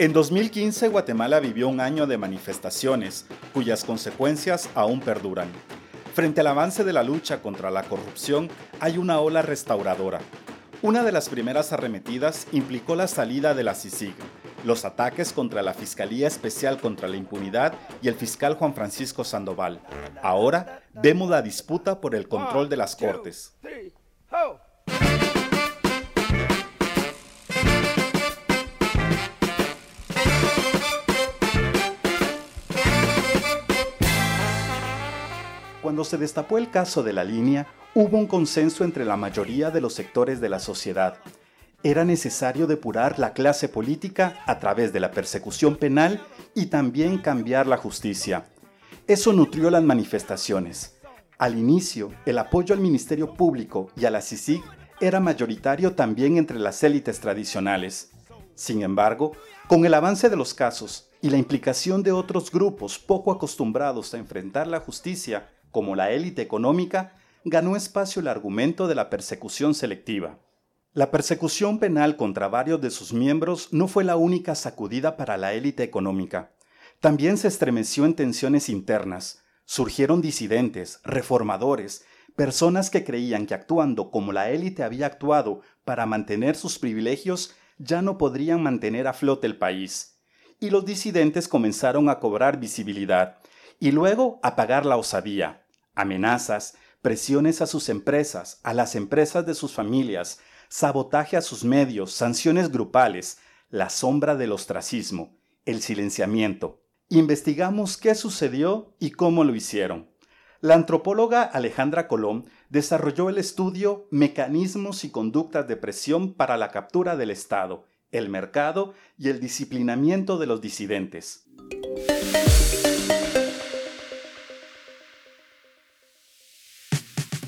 En 2015, Guatemala vivió un año de manifestaciones, cuyas consecuencias aún perduran. Frente al avance de la lucha contra la corrupción, hay una ola restauradora. Una de las primeras arremetidas implicó la salida de la CICIG, los ataques contra la Fiscalía Especial contra la Impunidad y el fiscal Juan Francisco Sandoval. Ahora vemos la disputa por el control de las Cortes. Cuando se destapó el caso de la línea, hubo un consenso entre la mayoría de los sectores de la sociedad. Era necesario depurar la clase política a través de la persecución penal y también cambiar la justicia. Eso nutrió las manifestaciones. Al inicio, el apoyo al Ministerio Público y a la CICIG era mayoritario también entre las élites tradicionales. Sin embargo, con el avance de los casos y la implicación de otros grupos poco acostumbrados a enfrentar la justicia, como la élite económica, ganó espacio el argumento de la persecución selectiva. La persecución penal contra varios de sus miembros no fue la única sacudida para la élite económica. También se estremeció en tensiones internas. Surgieron disidentes, reformadores, personas que creían que actuando como la élite había actuado para mantener sus privilegios, ya no podrían mantener a flote el país. Y los disidentes comenzaron a cobrar visibilidad, y luego apagar la osadía, amenazas, presiones a sus empresas, a las empresas de sus familias, sabotaje a sus medios, sanciones grupales, la sombra del ostracismo, el silenciamiento. Investigamos qué sucedió y cómo lo hicieron. La antropóloga Alejandra Colón desarrolló el estudio Mecanismos y conductas de presión para la captura del Estado, el mercado y el disciplinamiento de los disidentes.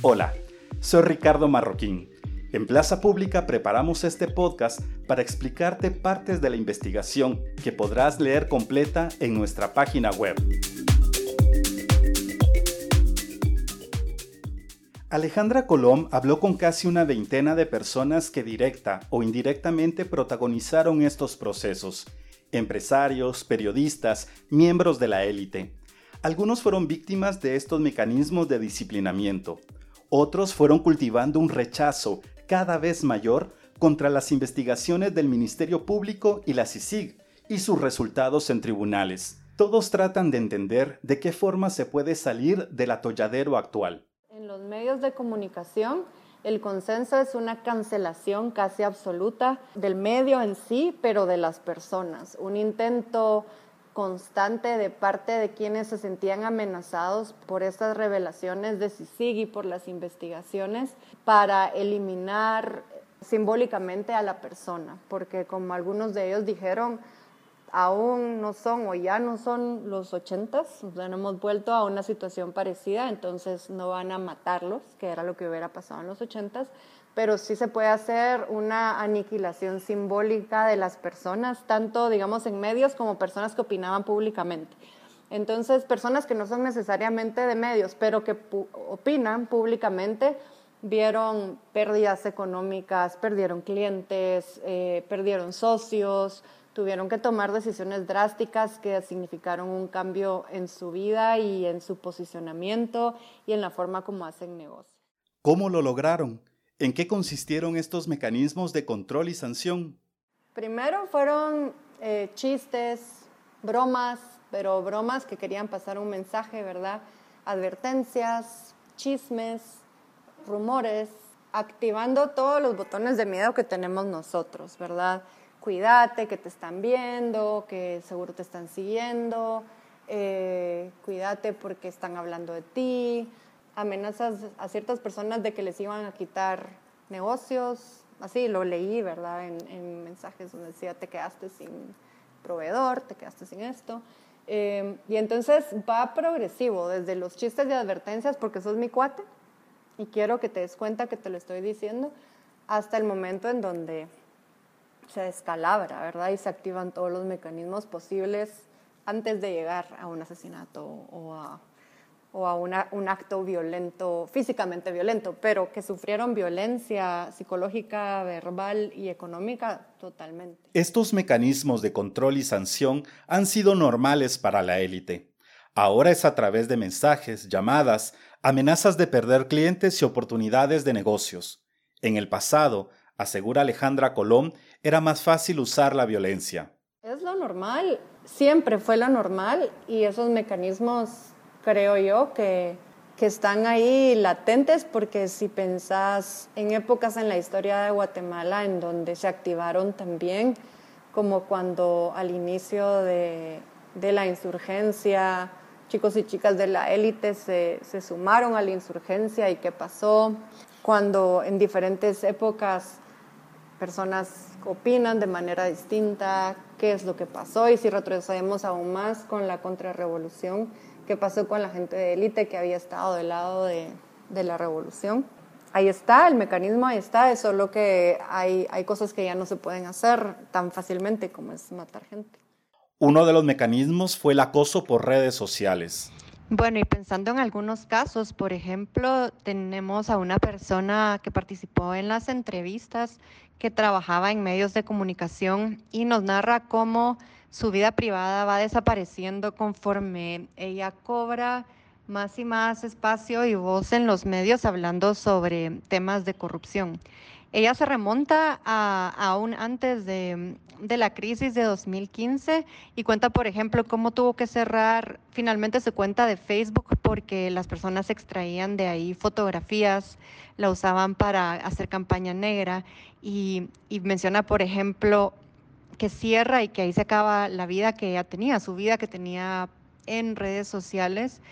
Hola, soy Ricardo Marroquín. En Plaza Pública preparamos este podcast para explicarte partes de la investigación que podrás leer completa en nuestra página web. Alejandra Colom habló con casi una veintena de personas que directa o indirectamente protagonizaron estos procesos, empresarios, periodistas, miembros de la élite. Algunos fueron víctimas de estos mecanismos de disciplinamiento, otros fueron cultivando un rechazo cada vez mayor contra las investigaciones del Ministerio Público y la CICIG y sus resultados en tribunales. Todos tratan de entender de qué forma se puede salir del atolladero actual. En los medios de comunicación, el consenso es una cancelación casi absoluta del medio en sí, pero de las personas. Un intento constante de parte de quienes se sentían amenazados por estas revelaciones de CICIG y por las investigaciones para eliminar simbólicamente a la persona, porque como algunos de ellos dijeron, aún no son o ya no son los ochentas, o no hemos vuelto a una situación parecida, entonces no van a matarlos, que era lo que hubiera pasado en los ochentas, pero sí se puede hacer una aniquilación simbólica de las personas, tanto, digamos, en medios como personas que opinaban públicamente. Entonces, personas que no son necesariamente de medios, pero que opinan públicamente, vieron pérdidas económicas, perdieron clientes, eh, perdieron socios, tuvieron que tomar decisiones drásticas que significaron un cambio en su vida y en su posicionamiento y en la forma como hacen negocio. ¿Cómo lo lograron? ¿En qué consistieron estos mecanismos de control y sanción? Primero fueron eh, chistes, bromas, pero bromas que querían pasar un mensaje, ¿verdad? Advertencias, chismes, rumores, activando todos los botones de miedo que tenemos nosotros, ¿verdad? Cuídate, que te están viendo, que seguro te están siguiendo, eh, cuídate porque están hablando de ti, amenazas a ciertas personas de que les iban a quitar negocios, así lo leí, ¿verdad? En, mensajes donde decía, te quedaste sin proveedor, te quedaste sin esto. Em, y entonces va progresivo, desde los chistes de advertencias, porque sos mi cuate, y quiero que te des cuenta que te lo estoy diciendo, hasta el momento en donde se descalabra, ¿verdad? Y se activan todos los mecanismos posibles antes de llegar a un asesinato o a o a un acto violento, físicamente violento, pero que sufrieron violencia psicológica, verbal y económica totalmente. Estos mecanismos de control y sanción han sido normales para la élite. Ahora es a través de mensajes, llamadas, amenazas de perder clientes y oportunidades de negocios. En el pasado, asegura Alejandra Colón, era más fácil usar la violencia. Es lo normal, siempre fue lo normal y esos mecanismos creo yo, que, que están ahí latentes porque si pensás en épocas en la historia de Guatemala en donde se activaron también, como cuando al inicio de, de la insurgencia, chicos y chicas de la élite se, se, sumaron a la insurgencia y qué pasó, cuando en diferentes épocas personas opinan de manera distinta qué es lo que pasó y si retrocedemos aún más con la contrarrevolución, qué pasó con la gente de élite que había estado del lado de, de, la revolución. Ahí está, el mecanismo ahí está, es solo que hay, hay cosas que ya no se pueden hacer tan fácilmente como es matar gente. Uno de los mecanismos fue el acoso por redes sociales. Bueno, y pensando en algunos casos, por ejemplo, tenemos a una persona que participó en las entrevistas que trabajaba en medios de comunicación y nos narra cómo su vida privada va desapareciendo conforme ella cobra más y más espacio y voz en los medios hablando sobre temas de corrupción. Ella se remonta a, aún antes de, de, la crisis de 2015 y cuenta, por ejemplo, cómo tuvo que cerrar finalmente su cuenta de Facebook porque las personas extraían de ahí fotografías, la usaban para hacer campaña negra y, y menciona, por ejemplo, que cierra y que ahí se acaba la vida que ella tenía, su vida que tenía en redes sociales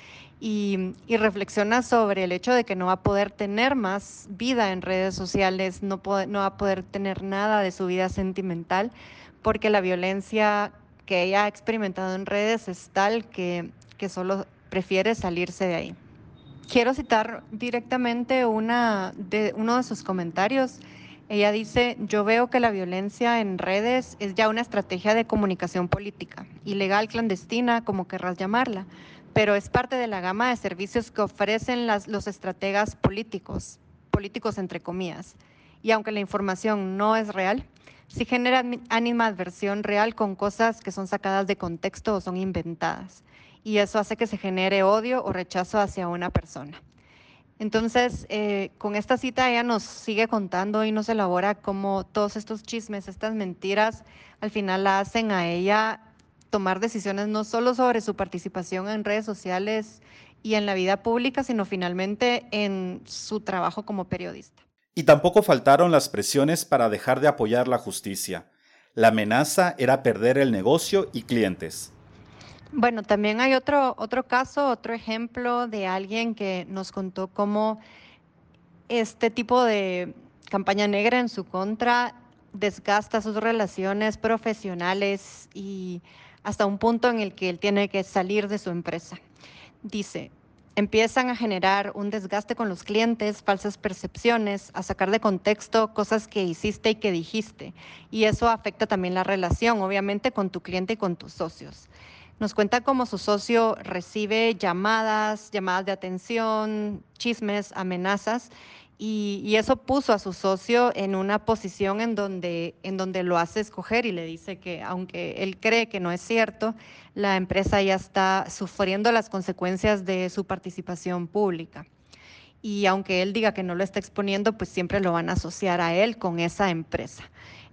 y, reflexiona sobre el hecho de que no va a poder tener más vida en redes sociales, no, no va a poder tener nada de su vida sentimental, porque la violencia que ella ha experimentado en redes es tal que, que solo prefiere salirse de ahí. Quiero citar directamente una de, uno de sus comentarios ella dice, yo veo que la violencia en redes es ya una estrategia de comunicación política, ilegal, clandestina, como querrás llamarla, pero es parte de la gama de servicios que ofrecen las, los estrategas políticos, políticos entre comillas. Y aunque la información no es real, sí genera animadversión real con cosas que son sacadas de contexto o son inventadas. Y eso hace que se genere odio o rechazo hacia una persona. Entonces, eh, con esta cita ella nos sigue contando y nos elabora cómo todos estos chismes, estas mentiras, al final la hacen a ella tomar decisiones no solo sobre su participación en redes sociales y en la vida pública, sino finalmente en su trabajo como periodista. Y tampoco faltaron las presiones para dejar de apoyar la justicia. La amenaza era perder el negocio y clientes. Bueno, también hay otro, otro caso, otro ejemplo de alguien que nos contó cómo este tipo de campaña negra en su contra desgasta sus relaciones profesionales y hasta un punto en el que él tiene que salir de su empresa. Dice, empiezan a generar un desgaste con los clientes, falsas percepciones, a sacar de contexto cosas que hiciste y que dijiste. Y eso afecta también la relación, obviamente, con tu cliente y con tus socios. Nos cuenta cómo su socio recibe llamadas, llamadas de atención, chismes, amenazas, y, eso puso a su socio en una posición en donde, en donde lo hace escoger y le dice que aunque él cree que no es cierto, la empresa ya está sufriendo las consecuencias de su participación pública. Y aunque él diga que no lo está exponiendo, pues siempre lo van a asociar a él con esa empresa.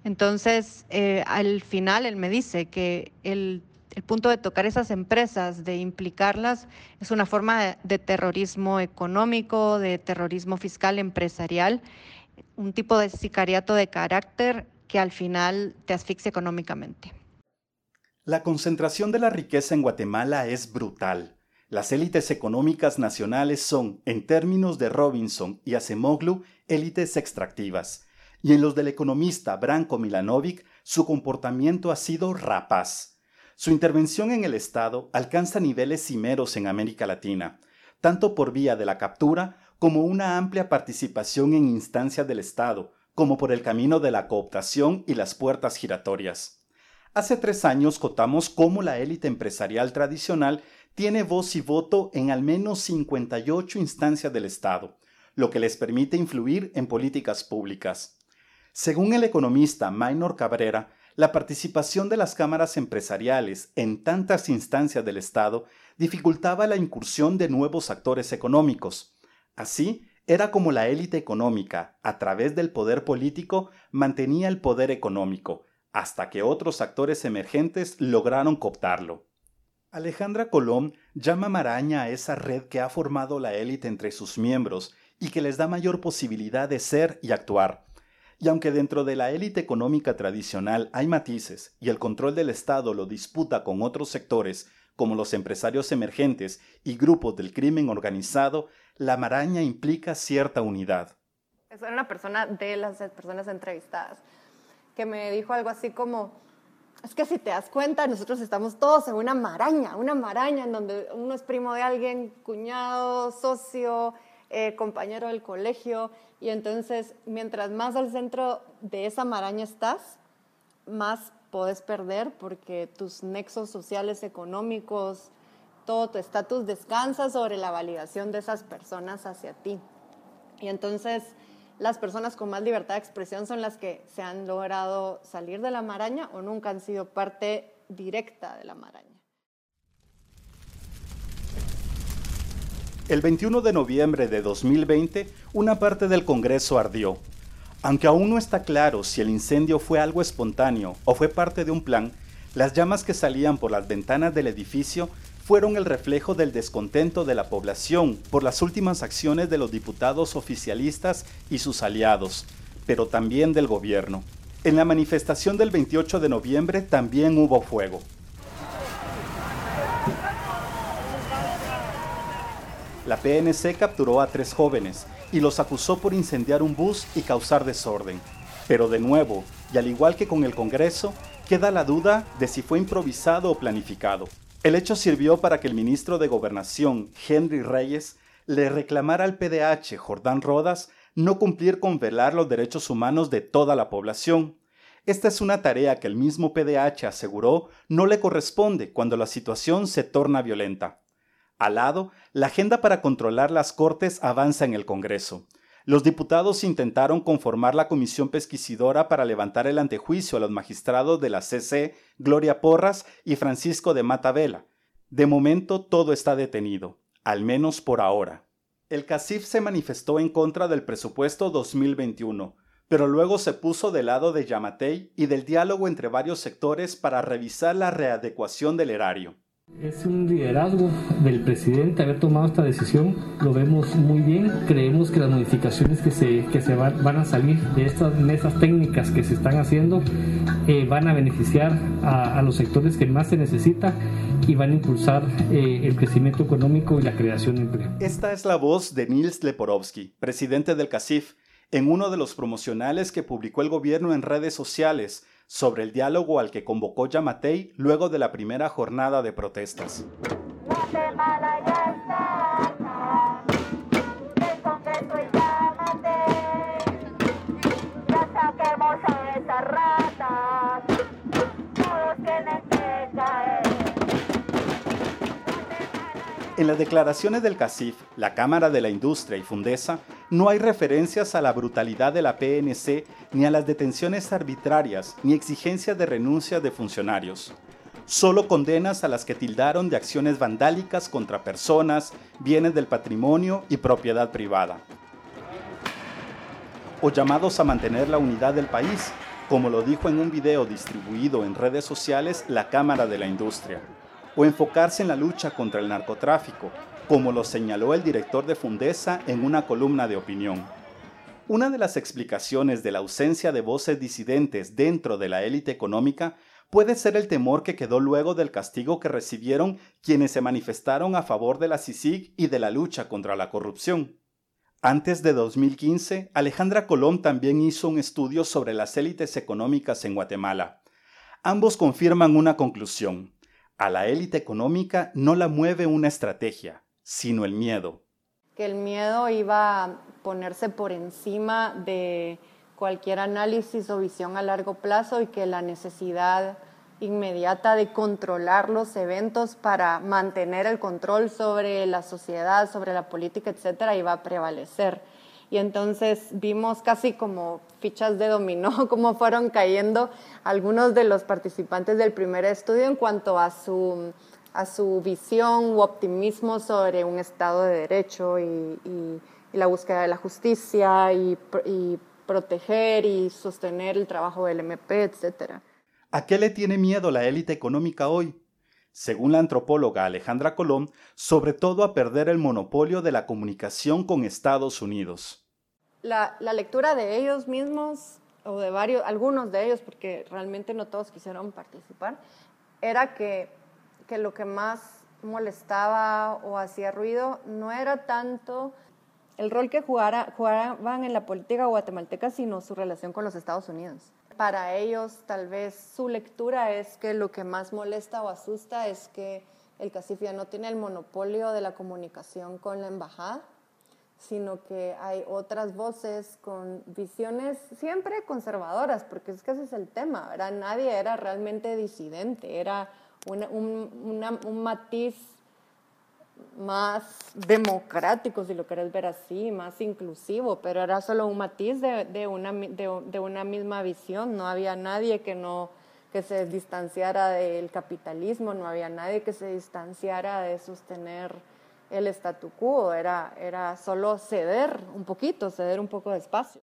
Entonces, eh, al final él me dice que el el punto de tocar esas empresas, de implicarlas, es una forma de, terrorismo económico, de terrorismo fiscal empresarial, un tipo de sicariato de carácter que al final te asfixia económicamente. La concentración de la riqueza en Guatemala es brutal. Las élites económicas nacionales son, en términos de Robinson y Acemoglu, élites extractivas. Y en los del economista Branko Milanovic, su comportamiento ha sido rapaz su intervención en el Estado alcanza niveles cimeros en América Latina, tanto por vía de la captura como una amplia participación en instancias del Estado, como por el camino de la cooptación y las puertas giratorias. Hace tres años cotamos cómo la élite empresarial tradicional tiene voz y voto en al menos 58 instancias del Estado, lo que les permite influir en políticas públicas. Según el economista Maynor Cabrera, la participación de las cámaras empresariales en tantas instancias del Estado dificultaba la incursión de nuevos actores económicos. Así, era como la élite económica, a través del poder político, mantenía el poder económico, hasta que otros actores emergentes lograron cooptarlo. Alejandra Colón llama maraña a esa red que ha formado la élite entre sus miembros y que les da mayor posibilidad de ser y actuar. Y aunque dentro de la élite económica tradicional hay matices y el control del Estado lo disputa con otros sectores, como los empresarios emergentes y grupos del crimen organizado, la maraña implica cierta unidad. Es una persona de las personas entrevistadas que me dijo algo así como, es que si te das cuenta, nosotros estamos todos en una maraña, una maraña en donde uno es primo de alguien, cuñado, socio, eh, compañero del colegio, y entonces mientras más al centro de esa maraña estás, más puedes perder porque tus nexos sociales, económicos, todo tu estatus descansa sobre la validación de esas personas hacia ti. Y entonces las personas con más libertad de expresión son las que se han logrado salir de la maraña o nunca han sido parte directa de la maraña. El 21 de noviembre de 2020, una parte del Congreso ardió. Aunque aún no está claro si el incendio fue algo espontáneo o fue parte de un plan, las llamas que salían por las ventanas del edificio fueron el reflejo del descontento de la población por las últimas acciones de los diputados oficialistas y sus aliados, pero también del gobierno. En la manifestación del 28 de noviembre también hubo fuego. La PNC capturó a tres jóvenes y los acusó por incendiar un bus y causar desorden. Pero de nuevo, y al igual que con el Congreso, queda la duda de si fue improvisado o planificado. El hecho sirvió para que el ministro de Gobernación, Henry Reyes, le reclamara al PDH Jordán Rodas no cumplir con velar los derechos humanos de toda la población. Esta es una tarea que el mismo PDH aseguró no le corresponde cuando la situación se torna violenta. Al lado, la agenda para controlar las Cortes avanza en el Congreso. Los diputados intentaron conformar la comisión pesquisidora para levantar el antejuicio a los magistrados de la CC, Gloria Porras y Francisco de Matavela. De momento todo está detenido, al menos por ahora. El CACIF se manifestó en contra del presupuesto 2021, pero luego se puso del lado de Yamatei y del diálogo entre varios sectores para revisar la readecuación del erario. Es un liderazgo del presidente haber tomado esta decisión, lo vemos muy bien, creemos que las modificaciones que se, que se van, a salir de estas mesas técnicas que se están haciendo eh, van a beneficiar a, los sectores que más se necesita y van a impulsar eh, el crecimiento económico y la creación de empleo. Esta es la voz de Nils Leporovsky, presidente del CACIF, en uno de los promocionales que publicó el gobierno en redes sociales sobre el diálogo al que convocó Yamatei luego de la primera jornada de protestas. En las declaraciones del CACIF, la Cámara de la Industria y Fundesa, no hay referencias a la brutalidad de la PNC ni a las detenciones arbitrarias ni exigencias de renuncia de funcionarios. Solo condenas a las que tildaron de acciones vandálicas contra personas, bienes del patrimonio y propiedad privada. O llamados a mantener la unidad del país, como lo dijo en un video distribuido en redes sociales la Cámara de la Industria o enfocarse en la lucha contra el narcotráfico, como lo señaló el director de Fundesa en una columna de opinión. Una de las explicaciones de la ausencia de voces disidentes dentro de la élite económica puede ser el temor que quedó luego del castigo que recibieron quienes se manifestaron a favor de la CICIG y de la lucha contra la corrupción. Antes de 2015, Alejandra Colón también hizo un estudio sobre las élites económicas en Guatemala. Ambos confirman una conclusión. A la élite económica no la mueve una estrategia, sino el miedo. Que el miedo iba a ponerse por encima de cualquier análisis o visión a largo plazo y que la necesidad inmediata de controlar los eventos para mantener el control sobre la sociedad, sobre la política, etcétera, iba a prevalecer. Y entonces vimos casi como fichas de dominó, cómo fueron cayendo algunos de los participantes del primer estudio en cuanto a su, a su visión u optimismo sobre un Estado de Derecho y, la búsqueda de la justicia y, y proteger y sostener el trabajo del MP, etcétera. ¿A qué le tiene miedo la élite económica hoy? Según la antropóloga Alejandra Colón, sobre todo a perder el monopolio de la comunicación con Estados Unidos. La, lectura de ellos mismos, o de varios, algunos de ellos, porque realmente no todos quisieron participar, era que, que lo que más molestaba o hacía ruido no era tanto el rol que jugara, jugaban en la política guatemalteca, sino su relación con los Estados Unidos para ellos tal vez su lectura es que lo que más molesta o asusta es que el CACIF no tiene el monopolio de la comunicación con la embajada, sino que hay otras voces con visiones siempre conservadoras, porque es que ese es el tema, ¿verdad? Nadie era realmente disidente, era un, un matiz más democrático, si lo querés ver así, más inclusivo, pero era solo un matiz de, de, una, de, una, misma visión, no había nadie que, no, que se distanciara del capitalismo, no había nadie que se distanciara de sostener el statu quo, era, era solo ceder un poquito, ceder un poco de espacio.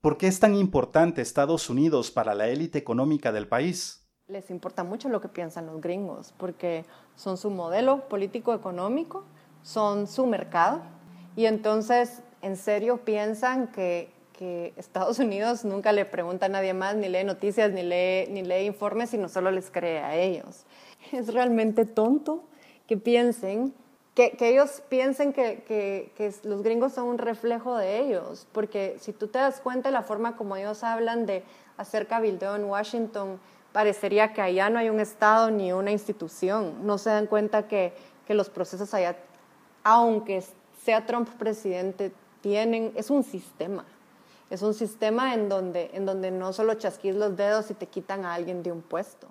¿Por qué es tan importante Estados Unidos para la élite económica del país? Les importa mucho lo que piensan los gringos, porque son su modelo político-económico, son su mercado, y entonces en serio piensan que, que, Estados Unidos nunca le pregunta a nadie más, ni lee noticias, ni lee, ni lee informes, sino solo les cree a ellos. Es realmente tonto que piensen, que, que ellos piensen que, que, que los gringos son un reflejo de ellos, porque si tú te das cuenta de la forma como ellos hablan de hacer cabildeo en Washington, parecería que allá no hay un Estado ni una institución. No se dan cuenta que, que los procesos allá, aunque sea Trump presidente, tienen, es un sistema. Es un sistema en donde, en donde no solo chasquís los dedos y te quitan a alguien de un puesto.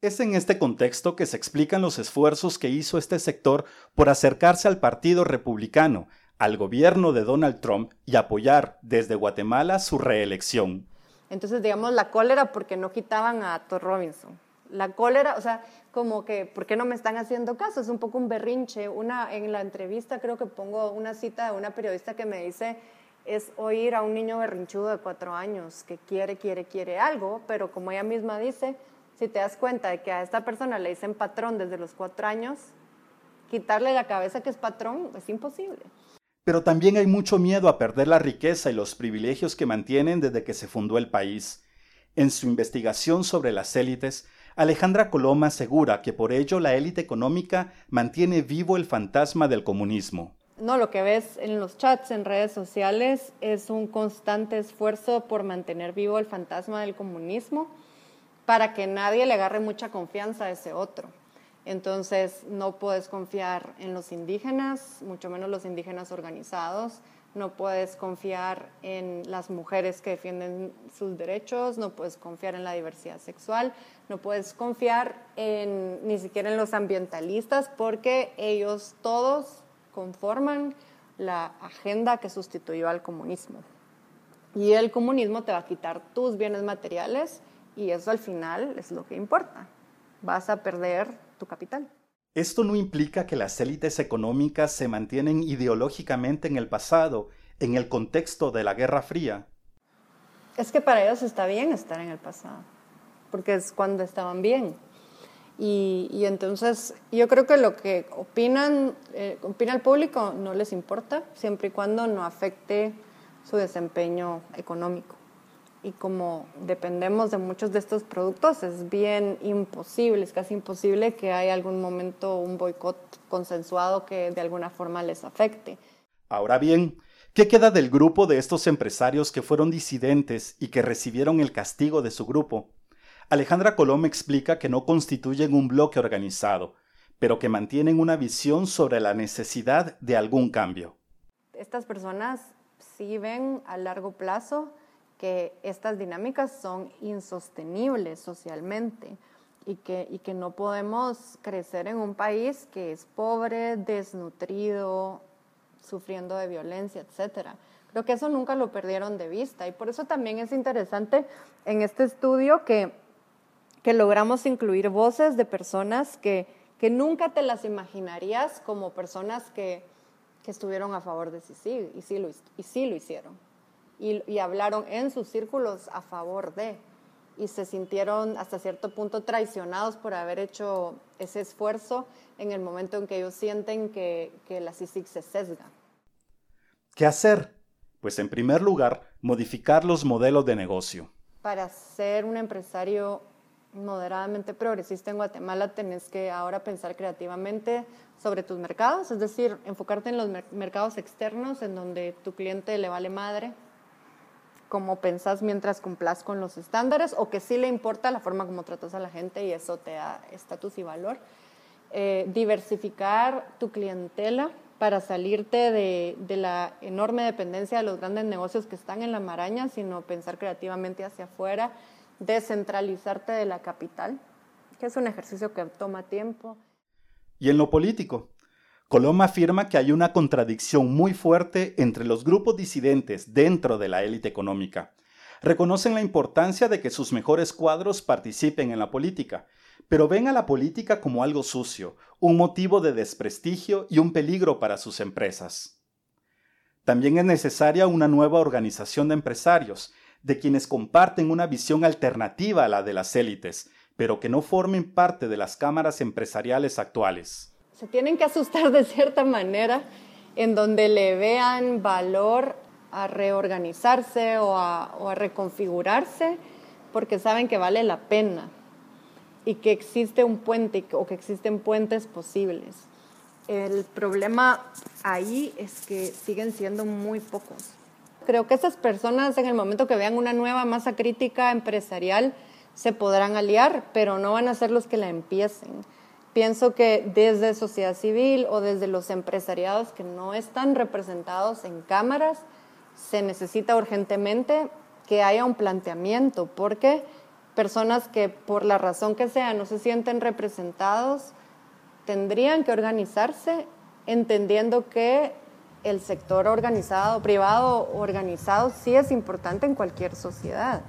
Es en este contexto que se explican los esfuerzos que hizo este sector por acercarse al Partido Republicano, al gobierno de Donald Trump y apoyar desde Guatemala su reelección. Entonces, digamos, la cólera porque no quitaban a Thor Robinson. La cólera, o sea, como que, ¿por qué no me están haciendo caso? Es un poco un berrinche. Una, en la entrevista creo que pongo una cita de una periodista que me dice, es oír a un niño berrinchudo de cuatro años que quiere, quiere, quiere algo, pero como ella misma dice, si te das cuenta de que a esta persona le dicen patrón desde los cuatro años, quitarle la cabeza que es patrón es imposible. Pero también hay mucho miedo a perder la riqueza y los privilegios que mantienen desde que se fundó el país. En su investigación sobre las élites, Alejandra Coloma asegura que por ello la élite económica mantiene vivo el fantasma del comunismo. No, lo que ves en los chats, en redes sociales, es un constante esfuerzo por mantener vivo el fantasma del comunismo para que nadie le agarre mucha confianza a ese otro. Entonces, no puedes confiar en los indígenas, mucho menos los indígenas organizados, no puedes confiar en las mujeres que defienden sus derechos, no puedes confiar en la diversidad sexual, no puedes confiar en, ni siquiera en los ambientalistas porque ellos todos conforman la agenda que sustituyó al comunismo. Y el comunismo te va a quitar tus bienes materiales y eso al final es lo que importa. Vas a perder tu capital. Esto no implica que las élites económicas se mantienen ideológicamente en el pasado, en el contexto de la Guerra Fría. Es que para ellos está bien estar en el pasado, porque es cuando estaban bien. Y, entonces yo creo que lo que opinan, eh, opina el público no les importa, siempre y cuando no afecte su desempeño económico y como dependemos de muchos de estos productos, es bien imposible, es casi imposible que haya algún momento un boicot consensuado que de alguna forma les afecte. Ahora bien, ¿qué queda del grupo de estos empresarios que fueron disidentes y que recibieron el castigo de su grupo? Alejandra Colom explica que no constituyen un bloque organizado, pero que mantienen una visión sobre la necesidad de algún cambio. Estas personas sí ven a largo plazo que estas dinámicas son insostenibles socialmente y que, y que no podemos crecer en un país que es pobre, desnutrido, sufriendo de violencia, etcétera. Creo que eso nunca lo perdieron de vista y por eso también es interesante en este estudio que, que logramos incluir voces de personas que, que nunca te las imaginarías como personas que, que estuvieron a favor de sí y sí lo, y sí lo hicieron. Y, y hablaron en sus círculos a favor de y se sintieron hasta cierto punto traicionados por haber hecho ese esfuerzo en el momento en que ellos sienten que, que la CICIG se sesga. ¿Qué hacer? Pues en primer lugar, modificar los modelos de negocio. Para ser un empresario moderadamente progresista en Guatemala tenés que ahora pensar creativamente sobre tus mercados, es decir, enfocarte en los mercados externos en donde tu cliente le vale madre, como pensás mientras cumplas con los estándares o que sí le importa la forma como tratas a la gente y eso te da estatus y valor. Eh, diversificar tu clientela para salirte de, de, la enorme dependencia de los grandes negocios que están en la maraña, sino pensar creativamente hacia afuera, descentralizarte de la capital, que es un ejercicio que toma tiempo. Y en lo político, Coloma afirma que hay una contradicción muy fuerte entre los grupos disidentes dentro de la élite económica. Reconocen la importancia de que sus mejores cuadros participen en la política, pero ven a la política como algo sucio, un motivo de desprestigio y un peligro para sus empresas. También es necesaria una nueva organización de empresarios, de quienes comparten una visión alternativa a la de las élites, pero que no formen parte de las cámaras empresariales actuales. Se tienen que asustar de cierta manera en donde le vean valor a reorganizarse o a, o a reconfigurarse porque saben que vale la pena y que existe un puente o que existen puentes posibles. El problema ahí es que siguen siendo muy pocos. Creo que esas personas en el momento que vean una nueva masa crítica empresarial se podrán aliar, pero no van a ser los que la empiecen. Pienso que desde sociedad civil o desde los empresariados que no están representados en cámaras, se necesita urgentemente que haya un planteamiento, porque personas que por la razón que sea no se sienten representados tendrían que organizarse entendiendo que el sector organizado, privado organizado, sí es importante en cualquier sociedad.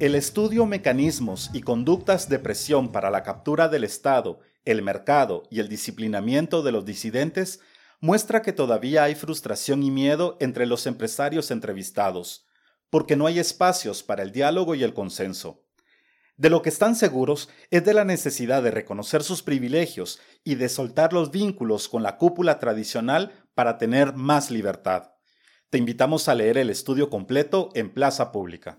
El estudio Mecanismos y conductas de presión para la captura del Estado, el mercado y el disciplinamiento de los disidentes muestra que todavía hay frustración y miedo entre los empresarios entrevistados, porque no hay espacios para el diálogo y el consenso. De lo que están seguros es de la necesidad de reconocer sus privilegios y de soltar los vínculos con la cúpula tradicional para tener más libertad. Te invitamos a leer el estudio completo en Plaza Pública.